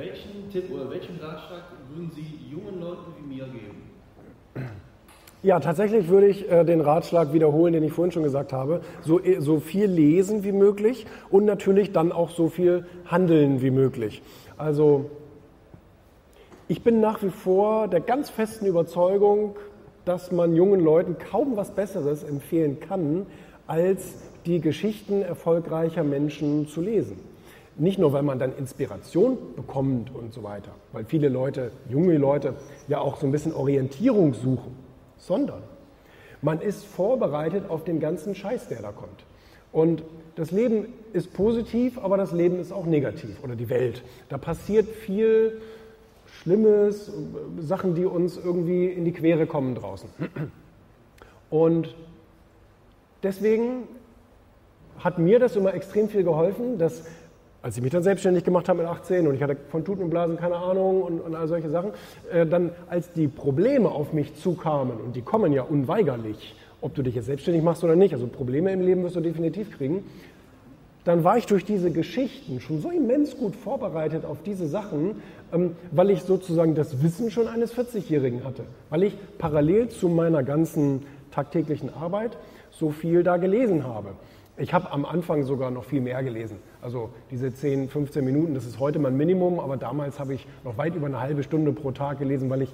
welchen Tipp oder welchen Ratschlag würden Sie jungen Leuten wie mir geben? Ja, tatsächlich würde ich äh, den Ratschlag wiederholen, den ich vorhin schon gesagt habe. So, äh, so viel lesen wie möglich und natürlich dann auch so viel handeln wie möglich. Also ich bin nach wie vor der ganz festen Überzeugung, dass man jungen Leuten kaum was Besseres empfehlen kann, als die Geschichten erfolgreicher Menschen zu lesen. Nicht nur, weil man dann Inspiration bekommt und so weiter, weil viele Leute, junge Leute, ja auch so ein bisschen Orientierung suchen sondern man ist vorbereitet auf den ganzen Scheiß, der da kommt. Und das Leben ist positiv, aber das Leben ist auch negativ oder die Welt. Da passiert viel Schlimmes, Sachen, die uns irgendwie in die Quere kommen draußen. Und deswegen hat mir das immer extrem viel geholfen, dass als ich mich dann selbstständig gemacht habe mit 18 und ich hatte von Tuten und Blasen keine Ahnung und, und all solche Sachen, äh, dann als die Probleme auf mich zukamen, und die kommen ja unweigerlich, ob du dich jetzt selbstständig machst oder nicht, also Probleme im Leben wirst du definitiv kriegen, dann war ich durch diese Geschichten schon so immens gut vorbereitet auf diese Sachen, ähm, weil ich sozusagen das Wissen schon eines 40-Jährigen hatte, weil ich parallel zu meiner ganzen tagtäglichen Arbeit so viel da gelesen habe. Ich habe am Anfang sogar noch viel mehr gelesen. Also diese 10, 15 Minuten, das ist heute mein Minimum, aber damals habe ich noch weit über eine halbe Stunde pro Tag gelesen, weil ich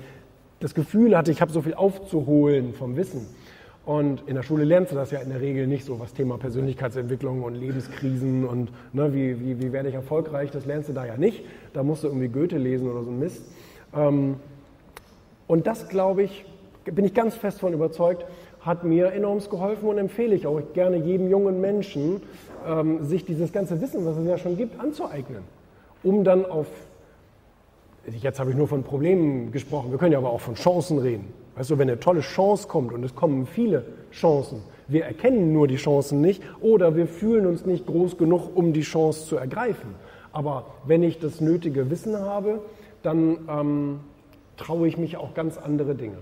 das Gefühl hatte, ich habe so viel aufzuholen vom Wissen. Und in der Schule lernst du das ja in der Regel nicht so, was Thema Persönlichkeitsentwicklung und Lebenskrisen und ne, wie, wie, wie werde ich erfolgreich, das lernst du da ja nicht. Da musst du irgendwie Goethe lesen oder so ein Mist. Ähm, und das, glaube ich, bin ich ganz fest von überzeugt, hat mir enorm geholfen und empfehle ich auch gerne jedem jungen Menschen, ähm, sich dieses ganze Wissen, was es ja schon gibt, anzueignen, um dann auf, jetzt habe ich nur von Problemen gesprochen, wir können ja aber auch von Chancen reden. Weißt du, wenn eine tolle Chance kommt und es kommen viele Chancen, wir erkennen nur die Chancen nicht oder wir fühlen uns nicht groß genug, um die Chance zu ergreifen. Aber wenn ich das nötige Wissen habe, dann ähm, traue ich mich auch ganz andere Dinge.